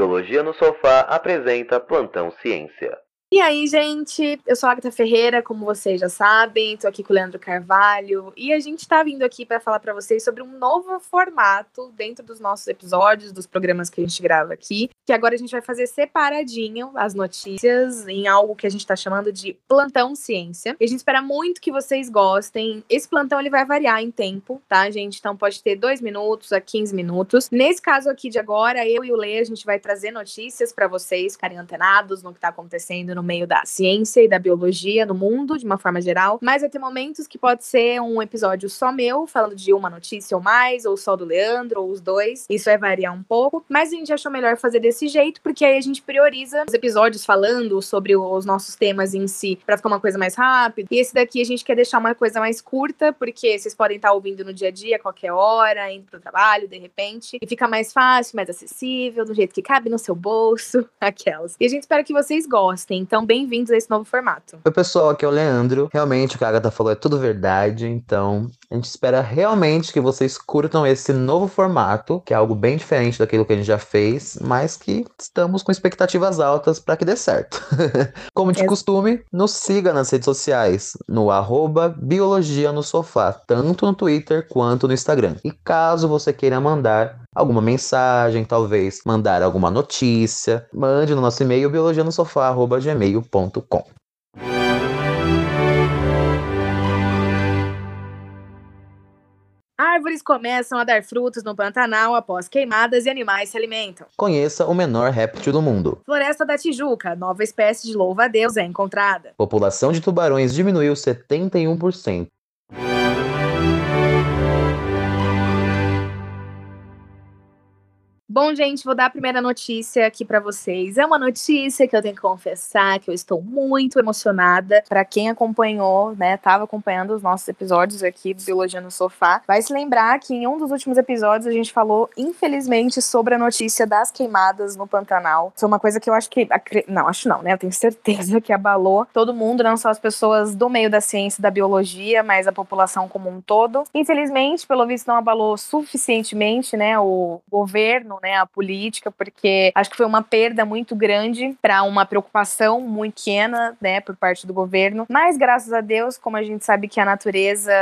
Biologia no Sofá apresenta Plantão Ciência. E aí, gente, eu sou a Agatha Ferreira, como vocês já sabem, tô aqui com o Leandro Carvalho, e a gente tá vindo aqui para falar para vocês sobre um novo formato dentro dos nossos episódios, dos programas que a gente grava aqui, que agora a gente vai fazer separadinho as notícias em algo que a gente tá chamando de Plantão Ciência. E a gente espera muito que vocês gostem. Esse plantão ele vai variar em tempo, tá, gente? Então pode ter 2 minutos a 15 minutos. Nesse caso aqui de agora, eu e o Lê, a gente vai trazer notícias para vocês ficarem antenados no que tá acontecendo no meio da ciência e da biologia no mundo, de uma forma geral. Mas vai ter momentos que pode ser um episódio só meu, falando de uma notícia ou mais, ou só do Leandro, ou os dois. Isso vai variar um pouco. Mas a gente achou melhor fazer desse jeito, porque aí a gente prioriza os episódios falando sobre os nossos temas em si, para ficar uma coisa mais rápida. E esse daqui a gente quer deixar uma coisa mais curta, porque vocês podem estar ouvindo no dia a dia, qualquer hora, indo pro trabalho, de repente. E fica mais fácil, mais acessível, do jeito que cabe no seu bolso, aquelas. E a gente espera que vocês gostem. Então, bem-vindos a esse novo formato. Oi, pessoal, aqui é o Leandro. Realmente, o que a Agatha falou é tudo verdade, então a gente espera realmente que vocês curtam esse novo formato, que é algo bem diferente daquilo que a gente já fez, mas que estamos com expectativas altas para que dê certo. Como de costume, nos siga nas redes sociais, no arroba Biologia no Sofá, tanto no Twitter quanto no Instagram. E caso você queira mandar alguma mensagem, talvez mandar alguma notícia, mande no nosso e-mail biologianosofá.gmail.com. Árvores começam a dar frutos no Pantanal após queimadas e animais se alimentam. Conheça o menor réptil do mundo. Floresta da Tijuca, nova espécie de louva-a-Deus é encontrada. População de tubarões diminuiu 71%. Bom, gente, vou dar a primeira notícia aqui para vocês. É uma notícia que eu tenho que confessar que eu estou muito emocionada. Para quem acompanhou, né, tava acompanhando os nossos episódios aqui do Biologia no Sofá, vai se lembrar que em um dos últimos episódios a gente falou, infelizmente, sobre a notícia das queimadas no Pantanal. É uma coisa que eu acho que não, acho não, né? Eu tenho certeza que abalou todo mundo, não só as pessoas do meio da ciência e da biologia, mas a população como um todo. Infelizmente, pelo visto não abalou suficientemente, né, o governo né, a política, porque acho que foi uma perda muito grande para uma preocupação muito pequena, né, por parte do governo. Mas graças a Deus, como a gente sabe que a natureza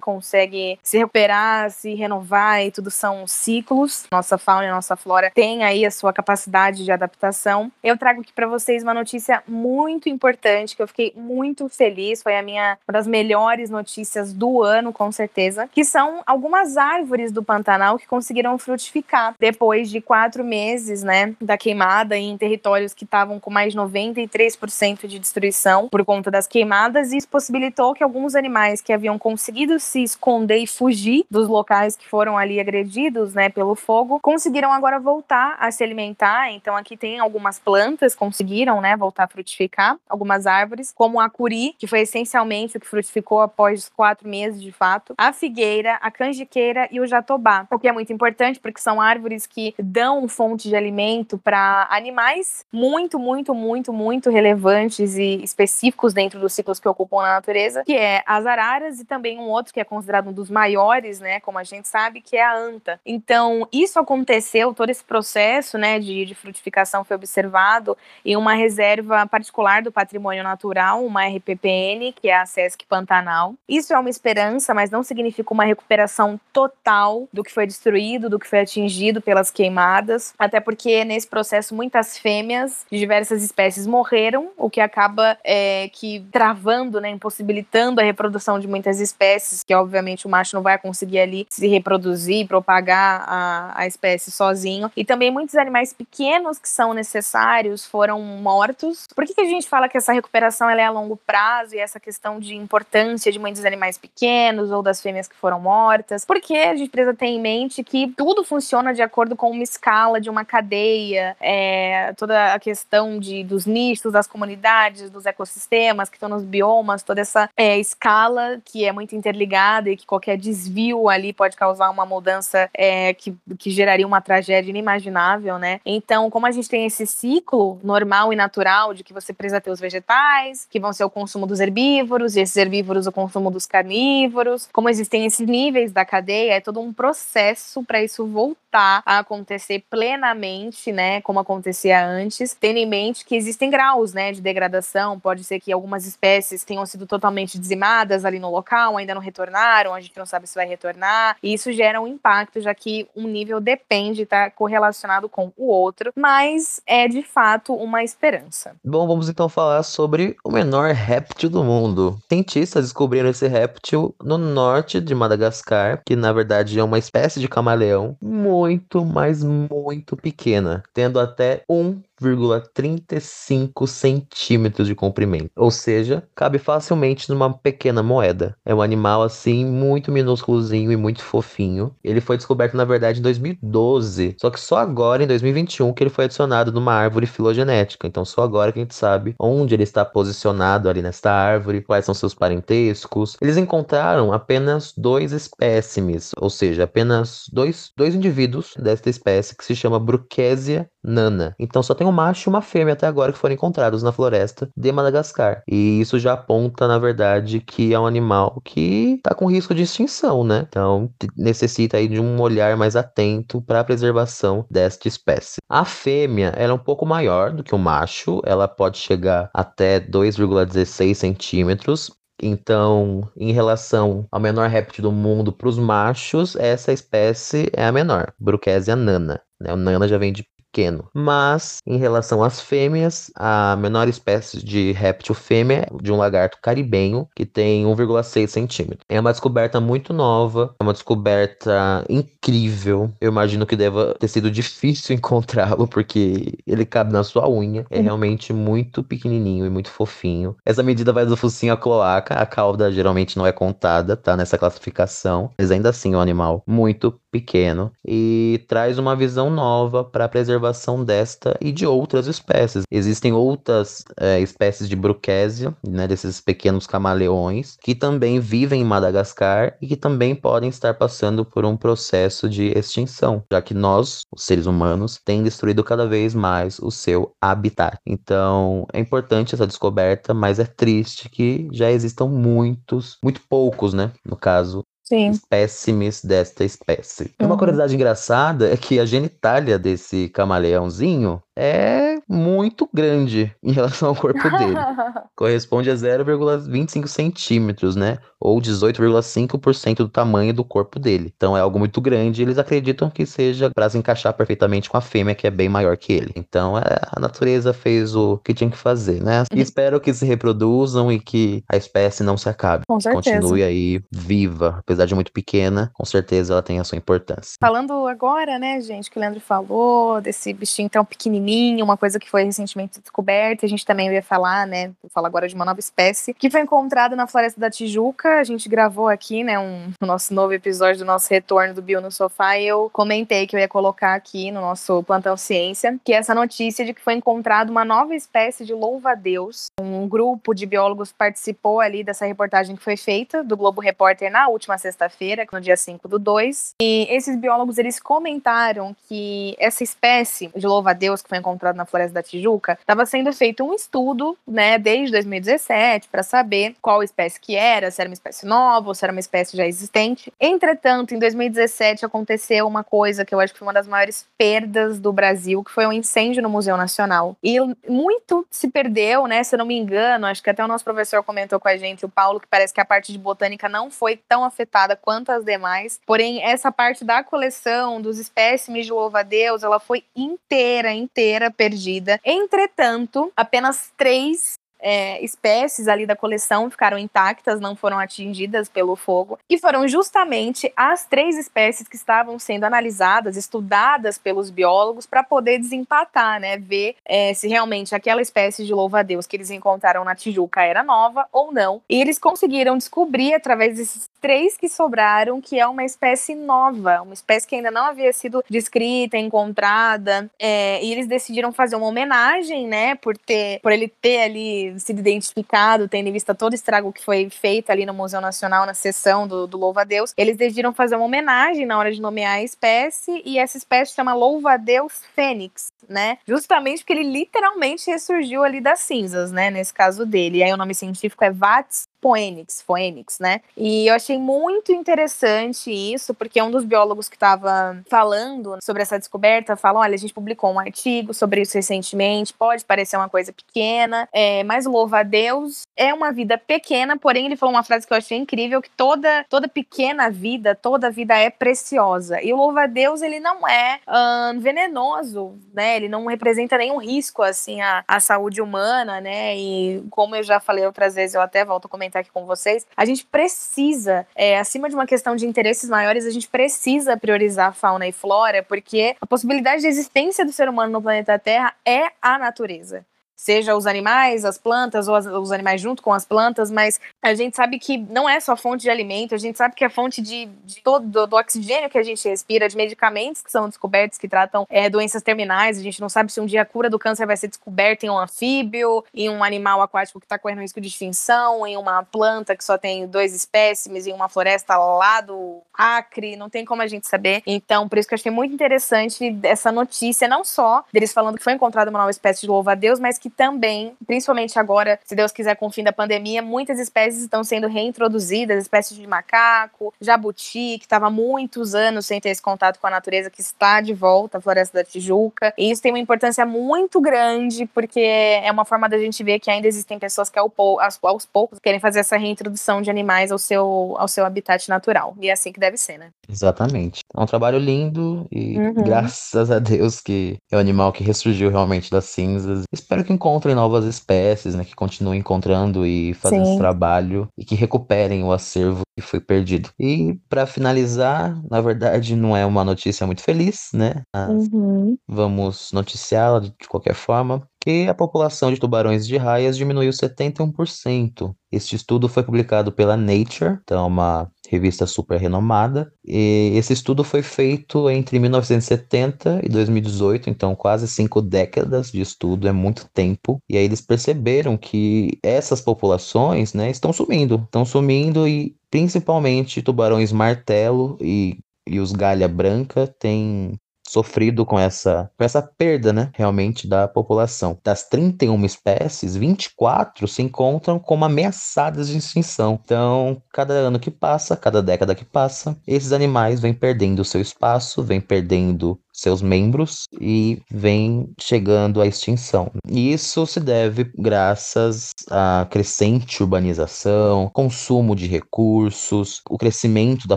consegue se recuperar, se renovar e tudo são ciclos. Nossa fauna e nossa flora tem aí a sua capacidade de adaptação. Eu trago aqui para vocês uma notícia muito importante que eu fiquei muito feliz, foi a minha uma das melhores notícias do ano, com certeza, que são algumas árvores do Pantanal que conseguiram frutificar depois de quatro meses, né, da queimada em territórios que estavam com mais de 93% de destruição por conta das queimadas, e isso possibilitou que alguns animais que haviam conseguido se esconder e fugir dos locais que foram ali agredidos, né, pelo fogo, conseguiram agora voltar a se alimentar. Então aqui tem algumas plantas conseguiram, né, voltar a frutificar, algumas árvores, como a curi, que foi essencialmente o que frutificou após quatro meses de fato, a figueira, a canjiqueira e o jatobá, o que é muito importante porque são árvores que dão fonte de alimento para animais muito, muito, muito, muito relevantes e específicos dentro dos ciclos que ocupam na natureza, que é as araras e também um outro que é considerado um dos maiores, né, como a gente sabe, que é a anta. Então, isso aconteceu, todo esse processo, né, de, de frutificação foi observado em uma reserva particular do patrimônio natural, uma RPPN, que é a Sesc Pantanal. Isso é uma esperança, mas não significa uma recuperação total do que foi destruído, do que foi atingido pelas queimadas queimadas, até porque nesse processo muitas fêmeas de diversas espécies morreram, o que acaba é, que travando, né, impossibilitando a reprodução de muitas espécies, que obviamente o macho não vai conseguir ali se reproduzir, propagar a, a espécie sozinho. E também muitos animais pequenos que são necessários foram mortos. Por que, que a gente fala que essa recuperação é a longo prazo e essa questão de importância de muitos animais pequenos ou das fêmeas que foram mortas? Porque a gente precisa ter em mente que tudo funciona de acordo com uma escala de uma cadeia, é, toda a questão de, dos nichos, das comunidades, dos ecossistemas que estão nos biomas, toda essa é, escala que é muito interligada e que qualquer desvio ali pode causar uma mudança é, que, que geraria uma tragédia inimaginável, né? Então, como a gente tem esse ciclo normal e natural de que você precisa ter os vegetais, que vão ser o consumo dos herbívoros, e esses herbívoros o consumo dos carnívoros, como existem esses níveis da cadeia, é todo um processo para isso voltar voltar a acontecer plenamente, né, como acontecia antes, tendo em mente que existem graus, né, de degradação, pode ser que algumas espécies tenham sido totalmente dizimadas ali no local, ainda não retornaram, a gente não sabe se vai retornar, e isso gera um impacto, já que um nível depende, está correlacionado com o outro, mas é de fato uma esperança. Bom, vamos então falar sobre o menor réptil do mundo. Cientistas descobriram esse réptil no norte de Madagascar, que na verdade é uma espécie de camaleão muito, mas muito pequena, tendo até um 1,35 centímetros de comprimento, ou seja, cabe facilmente numa pequena moeda. É um animal assim muito minúsculozinho e muito fofinho. Ele foi descoberto na verdade em 2012, só que só agora em 2021 que ele foi adicionado numa árvore filogenética. Então só agora que a gente sabe onde ele está posicionado ali nesta árvore, quais são seus parentescos. Eles encontraram apenas dois espécimes, ou seja, apenas dois, dois indivíduos desta espécie que se chama Bruchesia nana. Então só tem um macho e uma fêmea até agora que foram encontrados na floresta de Madagascar. E isso já aponta, na verdade, que é um animal que está com risco de extinção, né? Então necessita aí de um olhar mais atento para a preservação desta espécie. A fêmea ela é um pouco maior do que o macho, ela pode chegar até 2,16 centímetros, então, em relação ao menor réptil do mundo para os machos, essa espécie é a menor, Bruchesia nana. Né? O nana já vem de pequeno. Mas, em relação às fêmeas, a menor espécie de réptil fêmea é de um lagarto caribenho, que tem 1,6 centímetros. É uma descoberta muito nova, é uma descoberta incrível. Eu imagino que deva ter sido difícil encontrá-lo, porque ele cabe na sua unha. É realmente muito pequenininho e muito fofinho. Essa medida vai do focinho à cloaca. A cauda geralmente não é contada, tá? Nessa classificação. Mas ainda assim é um animal muito pequeno e traz uma visão nova para a preservação desta e de outras espécies. Existem outras é, espécies de bruquésia, né, desses pequenos camaleões, que também vivem em Madagascar e que também podem estar passando por um processo de extinção, já que nós, os seres humanos, tem destruído cada vez mais o seu habitat. Então, é importante essa descoberta, mas é triste que já existam muitos, muito poucos, né, no caso, Sim. espécimes desta espécie. Uma Uhum. curiosidade engraçada é que a genitália desse camaleãozinho é muito grande em relação ao corpo dele. Corresponde a 0,25 centímetros, né? Ou 18,5% do tamanho do corpo dele. Então é algo muito grande. Eles acreditam que seja para se encaixar perfeitamente com a fêmea, que é bem maior que ele. Então é, a natureza fez o que tinha que fazer, né? E espero que se reproduzam e que a espécie não se acabe. Com certeza. Continue aí viva, apesar de muito pequena, com certeza ela tem a sua importância. Falando agora, né, gente, que o Leandro falou desse bichinho tão pequenininho, uma coisa que foi recentemente descoberta, a gente também ia falar, né, vou falar agora de uma nova espécie, que foi encontrada na Floresta da Tijuca, a gente gravou aqui, né, um, o nosso novo episódio do nosso retorno do Bio no Sofá, e eu comentei que eu ia colocar aqui no nosso Plantão Ciência, que é essa notícia de que foi encontrada uma nova espécie de louva-a-Deus. Um grupo de biólogos participou ali dessa reportagem que foi feita, do Globo Repórter, na última sexta-feira, no dia 5 do 2, e esses biólogos, eles comentaram que essa espécie de louva-a-Deus que foi encontrada na Floresta da Tijuca, estava sendo feito um estudo, né, desde 2017, para saber qual espécie que era, se era uma espécie nova ou se era uma espécie já existente. Entretanto, em 2017 aconteceu uma coisa que eu acho que foi uma das maiores perdas do Brasil, que foi um incêndio no Museu Nacional. E muito se perdeu, né, se eu não me engano, acho que até o nosso professor comentou com a gente, o Paulo, que parece que a parte de botânica não foi tão afetada quanto as demais, porém essa parte da coleção dos espécimes de louva-a-Deus, ela foi inteira, inteira perdida. Entretanto, apenas três é, espécies ali da coleção ficaram intactas, não foram atingidas pelo fogo, e foram justamente as três espécies que estavam sendo analisadas, estudadas pelos biólogos para poder desempatar, né, ver é, se realmente aquela espécie de louva-a-Deus que eles encontraram na Tijuca era nova ou não. E eles conseguiram descobrir através desses três que sobraram que é uma espécie nova, uma espécie que ainda não havia sido descrita, encontrada, é, e eles decidiram fazer uma homenagem, né, por ter, por ele ter ali sido identificado, tendo em vista todo o estrago que foi feito ali no Museu Nacional, na sessão do, do Louva-a-Deus, eles decidiram fazer uma homenagem na hora de nomear a espécie, e essa espécie chama Louva-a-Deus Fênix, né? Justamente porque ele literalmente ressurgiu ali das cinzas, né? Nesse caso dele. E aí o nome científico é Vates Phoenix, Phoenix, né? E eu achei muito interessante isso, porque um dos biólogos que estava falando sobre essa descoberta falou: olha, a gente publicou um artigo sobre isso recentemente, pode parecer uma coisa pequena, é, mas louva a Deus, é uma vida pequena, porém ele falou uma frase que eu achei incrível, que toda, toda pequena vida, toda vida é preciosa. E o louva a Deus, ele não é hum, venenoso, né? Ele não representa nenhum risco, assim, à, à saúde humana, né? E como eu já falei outras vezes, eu até volto a comentar comentar aqui com vocês, a gente precisa, é, acima de uma questão de interesses maiores, a gente precisa priorizar fauna e flora, porque a possibilidade de existência do ser humano no planeta Terra é a natureza seja os animais, as plantas ou as, os animais junto com as plantas, mas a gente sabe que não é só fonte de alimento, a gente sabe que é fonte de, de todo do, oxigênio que a gente respira, de medicamentos que são descobertos que tratam é, doenças terminais. A gente não sabe se um dia a cura do câncer vai ser descoberta em um anfíbio, em um animal aquático que está correndo risco de extinção, em uma planta que só tem dois espécimes, em uma floresta lá do Acre, não tem como a gente saber. Então, por isso que eu achei muito interessante essa notícia, não só deles falando que foi encontrada uma nova espécie de louva-a-Deus, mas que que também, principalmente agora, se Deus quiser, com o fim da pandemia, muitas espécies estão sendo reintroduzidas, espécies de macaco, jabuti, que estava muitos anos sem ter esse contato com a natureza, que está de volta, a Floresta da Tijuca. E isso tem uma importância muito grande, porque é uma forma da gente ver que ainda existem pessoas que aos poucos querem fazer essa reintrodução de animais ao seu, ao seu habitat natural. E é assim que deve ser, né? Exatamente. É um trabalho lindo e uhum. graças a Deus que é o animal que ressurgiu realmente das cinzas. Espero que encontrem novas espécies, né? Que continuem encontrando e fazendo esse trabalho e que recuperem o acervo que foi perdido. E para finalizar, na verdade, não é uma notícia muito feliz, né? Uhum. Vamos noticiá-la de qualquer forma que a população de tubarões de raias diminuiu 71%. Este estudo foi publicado pela Nature, então uma revista super renomada. E esse estudo foi feito entre 1970 e 2018, então quase cinco décadas de estudo, é muito tempo. E aí eles perceberam que essas populações, né, estão sumindo, estão sumindo e principalmente tubarões martelo e e os galha branca têm sofrido com essa, com essa perda, né, realmente da população. Das 31 espécies, 24 se encontram como ameaçadas de extinção. Então, cada ano que passa, cada década que passa, esses animais vêm perdendo seu espaço, vêm perdendo seus membros e vem chegando à extinção. E isso se deve graças à crescente urbanização, consumo de recursos, o crescimento da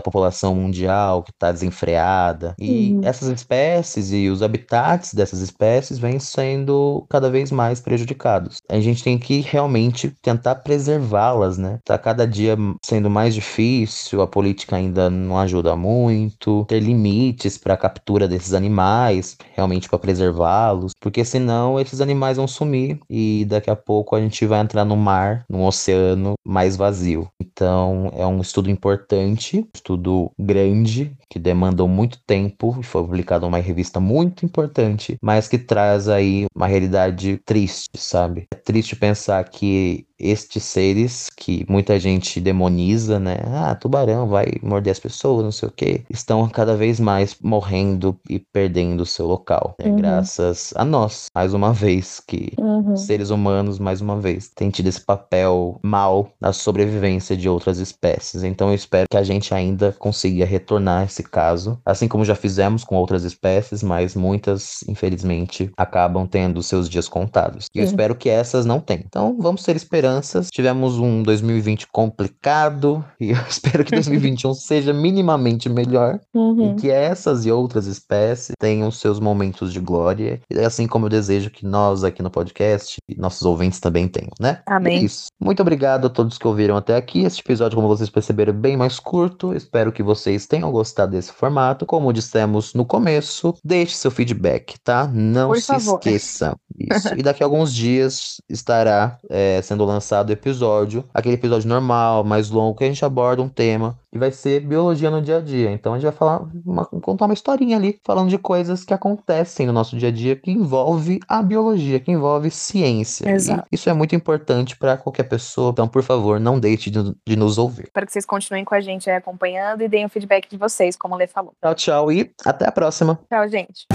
população mundial que está desenfreada. E uhum. essas espécies e os habitats dessas espécies vêm sendo cada vez mais prejudicados. A gente tem que realmente tentar preservá-las, né? Tá cada dia sendo mais difícil, a política ainda não ajuda muito, ter limites para a captura desses animais animais, realmente para preservá-los, porque senão esses animais vão sumir e daqui a pouco a gente vai entrar no mar, num oceano mais vazio. Então é um estudo importante, estudo grande, que demandou muito tempo e foi publicado numa revista muito importante, mas que traz aí uma realidade triste, sabe? É triste pensar que estes seres que muita gente demoniza, né? Ah, tubarão vai morder as pessoas, não sei o quê, estão cada vez mais morrendo e perdendo o seu local, né? uhum. graças a nós, mais uma vez, que uhum. seres humanos, mais uma vez, têm tido esse papel mal na sobrevivência de outras espécies. Então eu espero que a gente ainda consiga retornar esse caso, assim como já fizemos com outras espécies, mas muitas, infelizmente, acabam tendo seus dias contados. E eu espero que essas não tenham. Então vamos ter esperança esperanças. Tivemos um 2020 complicado e eu espero que 2021 seja minimamente melhor uhum. e que essas e outras espécies tenham seus momentos de glória. Assim como eu desejo que nós aqui no podcast e nossos ouvintes também tenham, né? Amém. é isso. Muito obrigado a todos que ouviram até aqui. Este episódio, como vocês perceberam, é bem mais curto. Espero que vocês tenham gostado desse formato. Como dissemos no começo, deixe seu feedback, tá? Não Por se favor. esqueça. Isso. e daqui a alguns dias estará é, sendo lançado o episódio, aquele episódio normal, mais longo, que a gente aborda um tema e vai ser biologia no dia a dia. Então a gente vai falar, uma, contar uma historinha ali, falando de coisas que acontecem no nosso dia a dia que envolve a biologia, que envolve ciência. Exato. E isso é muito importante para qualquer pessoa. Então, por favor, não deixe de, de, nos ouvir. Espero que vocês continuem com a gente aí acompanhando e deem o feedback de vocês, como o Lê falou. Tchau, tchau e até a próxima. Tchau, gente.